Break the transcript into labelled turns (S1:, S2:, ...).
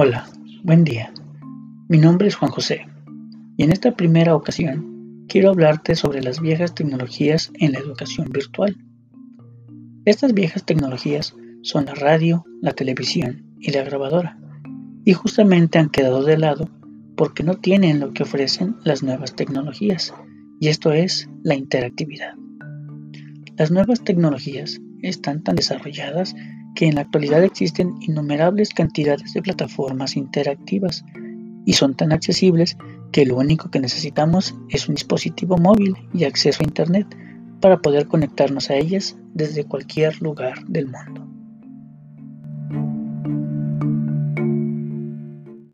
S1: Hola, buen día. Mi nombre es Juan José y en esta primera ocasión quiero hablarte sobre las viejas tecnologías en la educación virtual. Estas viejas tecnologías son la radio, la televisión y la grabadora y justamente han quedado de lado porque no tienen lo que ofrecen las nuevas tecnologías y esto es la interactividad. Las nuevas tecnologías están tan desarrolladas que en la actualidad existen innumerables cantidades de plataformas interactivas y son tan accesibles que lo único que necesitamos es un dispositivo móvil y acceso a Internet para poder conectarnos a ellas desde cualquier lugar del mundo.